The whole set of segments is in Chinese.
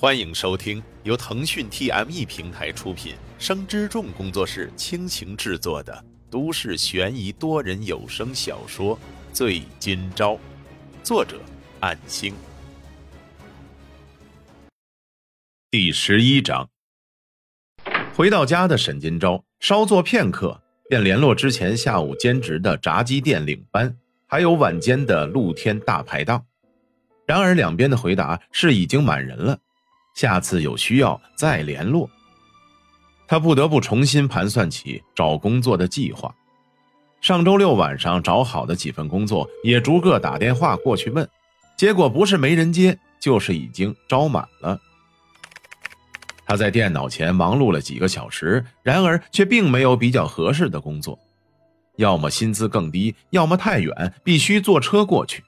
欢迎收听由腾讯 TME 平台出品、生之众工作室倾情制作的都市悬疑多人有声小说《醉今朝》，作者：暗星。第十一章。回到家的沈今朝稍作片刻，便联络之前下午兼职的炸鸡店领班，还有晚间的露天大排档。然而两边的回答是已经满人了。下次有需要再联络。他不得不重新盘算起找工作的计划。上周六晚上找好的几份工作，也逐个打电话过去问，结果不是没人接，就是已经招满了。他在电脑前忙碌了几个小时，然而却并没有比较合适的工作，要么薪资更低，要么太远，必须坐车过去。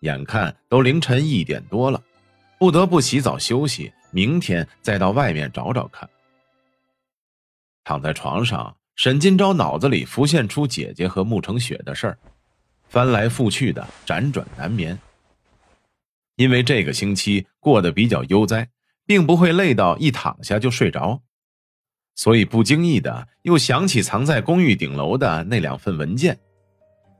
眼看都凌晨一点多了。不得不洗澡休息，明天再到外面找找看。躺在床上，沈金钊脑子里浮现出姐姐和穆成雪的事儿，翻来覆去的辗转难眠。因为这个星期过得比较悠哉，并不会累到一躺下就睡着，所以不经意的又想起藏在公寓顶楼的那两份文件。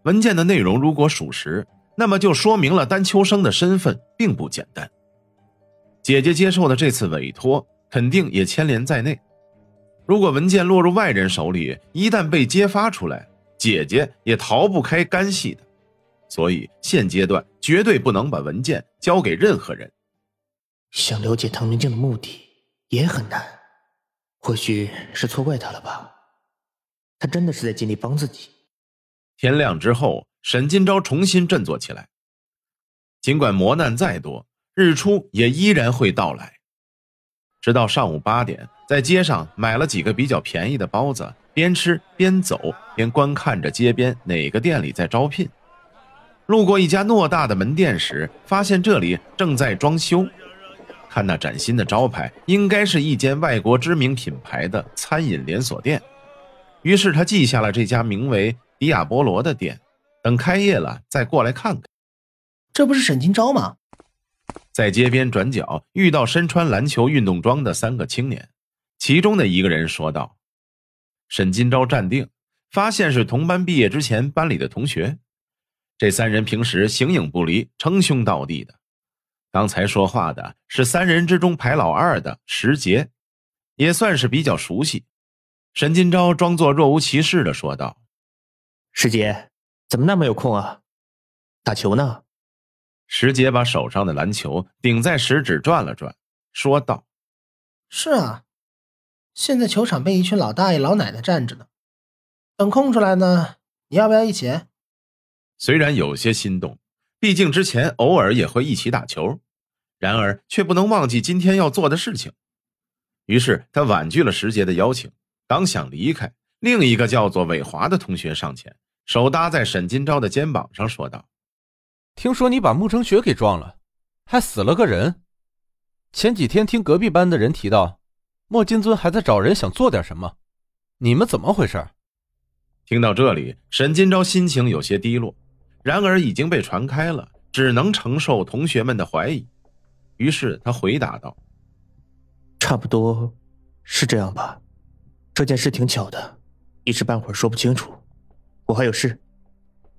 文件的内容如果属实，那么就说明了丹秋生的身份并不简单。姐姐接受的这次委托，肯定也牵连在内。如果文件落入外人手里，一旦被揭发出来，姐姐也逃不开干系的。所以现阶段绝对不能把文件交给任何人。想了解唐明镜的目的也很难，或许是错怪他了吧？他真的是在尽力帮自己。天亮之后，沈金钊重新振作起来。尽管磨难再多。日出也依然会到来，直到上午八点，在街上买了几个比较便宜的包子，边吃边走，边观看着街边哪个店里在招聘。路过一家偌大的门店时，发现这里正在装修。看那崭新的招牌，应该是一间外国知名品牌的餐饮连锁店。于是他记下了这家名为“迪亚波罗”的店，等开业了再过来看看。这不是沈金钊吗？在街边转角遇到身穿篮球运动装的三个青年，其中的一个人说道：“沈金钊站定，发现是同班毕业之前班里的同学。这三人平时形影不离，称兄道弟的。刚才说话的是三人之中排老二的石杰，也算是比较熟悉。”沈金钊装作若无其事的说道：“石杰，怎么那么有空啊？打球呢？”石杰把手上的篮球顶在食指转了转，说道：“是啊，现在球场被一群老大爷老奶奶占着呢，等空出来呢，你要不要一起？”虽然有些心动，毕竟之前偶尔也会一起打球，然而却不能忘记今天要做的事情。于是他婉拒了石杰的邀请，刚想离开，另一个叫做伟华的同学上前，手搭在沈金钊的肩膀上，说道。听说你把慕成雪给撞了，还死了个人。前几天听隔壁班的人提到，莫金尊还在找人想做点什么，你们怎么回事？听到这里，沈金钊心情有些低落，然而已经被传开了，只能承受同学们的怀疑。于是他回答道：“差不多是这样吧。这件事挺巧的，一时半会儿说不清楚。我还有事。”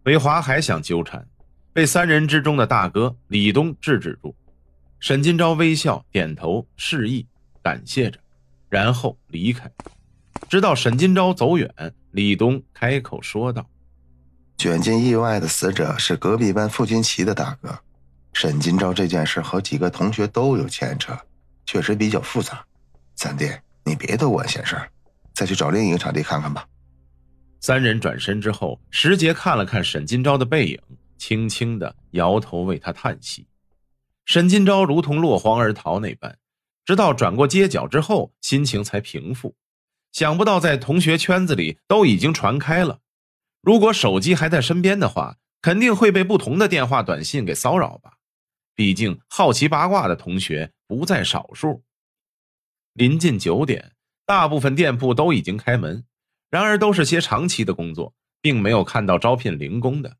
韦华还想纠缠。被三人之中的大哥李东制止住，沈金钊微笑点头示意，感谢着，然后离开。直到沈金钊走远，李东开口说道：“卷进意外的死者是隔壁班傅金奇的大哥，沈金钊这件事和几个同学都有牵扯，确实比较复杂。三弟，你别多管闲事，再去找另一个场地看看吧。”三人转身之后，石杰看了看沈金钊的背影。轻轻的摇头，为他叹息。沈金钊如同落荒而逃那般，直到转过街角之后，心情才平复。想不到在同学圈子里都已经传开了，如果手机还在身边的话，肯定会被不同的电话、短信给骚扰吧。毕竟好奇八卦的同学不在少数。临近九点，大部分店铺都已经开门，然而都是些长期的工作，并没有看到招聘零工的。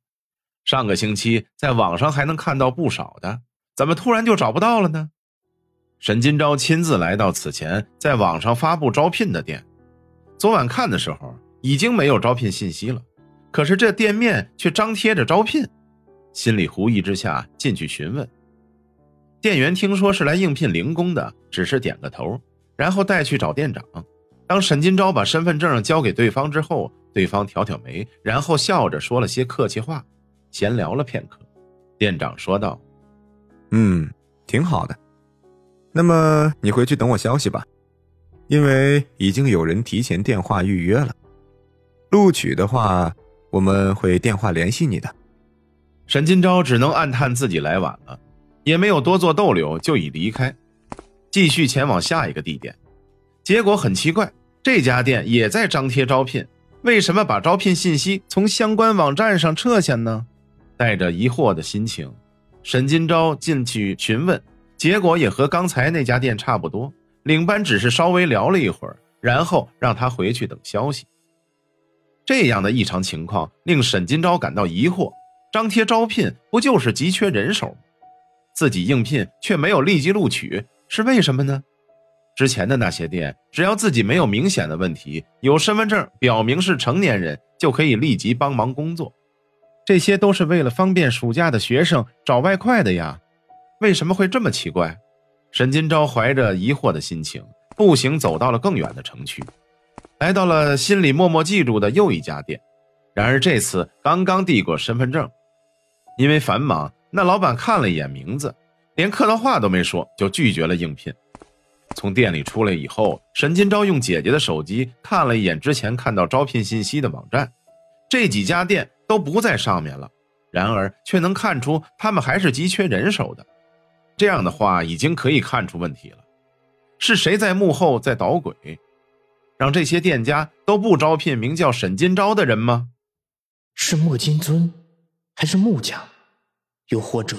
上个星期在网上还能看到不少的，怎么突然就找不到了呢？沈金钊亲自来到此前在网上发布招聘的店，昨晚看的时候已经没有招聘信息了，可是这店面却张贴着招聘，心里狐疑之下进去询问。店员听说是来应聘零工的，只是点个头，然后带去找店长。当沈金钊把身份证交给对方之后，对方挑挑眉，然后笑着说了些客气话，闲聊了片刻。店长说道：“嗯，挺好的。那么你回去等我消息吧，因为已经有人提前电话预约了。录取的话，我们会电话联系你的。”沈金钊只能暗叹自己来晚了。也没有多做逗留，就已离开，继续前往下一个地点。结果很奇怪，这家店也在张贴招聘，为什么把招聘信息从相关网站上撤下呢？带着疑惑的心情，沈金钊进去询问，结果也和刚才那家店差不多。领班只是稍微聊了一会儿，然后让他回去等消息。这样的异常情况令沈金钊感到疑惑：张贴招聘不就是急缺人手吗？自己应聘却没有立即录取，是为什么呢？之前的那些店，只要自己没有明显的问题，有身份证表明是成年人，就可以立即帮忙工作。这些都是为了方便暑假的学生找外快的呀，为什么会这么奇怪？沈金钊怀着疑惑的心情，步行走到了更远的城区，来到了心里默默记住的又一家店。然而这次刚刚递过身份证，因为繁忙。那老板看了一眼名字，连客套话都没说，就拒绝了应聘。从店里出来以后，沈金钊用姐姐的手机看了一眼之前看到招聘信息的网站，这几家店都不在上面了。然而却能看出他们还是急缺人手的。这样的话，已经可以看出问题了。是谁在幕后在捣鬼，让这些店家都不招聘名叫沈金钊的人吗？是莫金尊，还是木匠？又或者，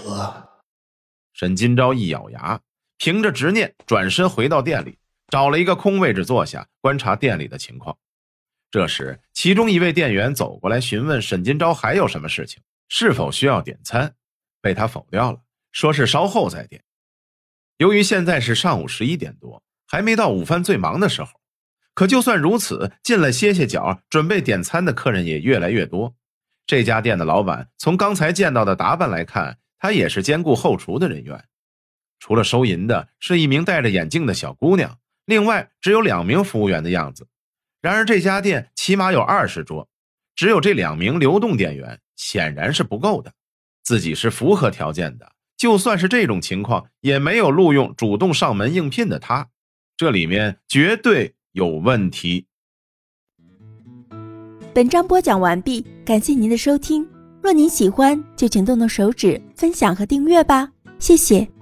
沈金钊一咬牙，凭着执念转身回到店里，找了一个空位置坐下，观察店里的情况。这时，其中一位店员走过来询问沈金钊还有什么事情，是否需要点餐，被他否掉了，说是稍后再点。由于现在是上午十一点多，还没到午饭最忙的时候，可就算如此，进来歇歇脚、准备点餐的客人也越来越多。这家店的老板从刚才见到的打扮来看，他也是兼顾后厨的人员。除了收银的是一名戴着眼镜的小姑娘，另外只有两名服务员的样子。然而这家店起码有二十桌，只有这两名流动店员显然是不够的。自己是符合条件的，就算是这种情况，也没有录用主动上门应聘的他，这里面绝对有问题。本章播讲完毕，感谢您的收听。若您喜欢，就请动动手指分享和订阅吧，谢谢。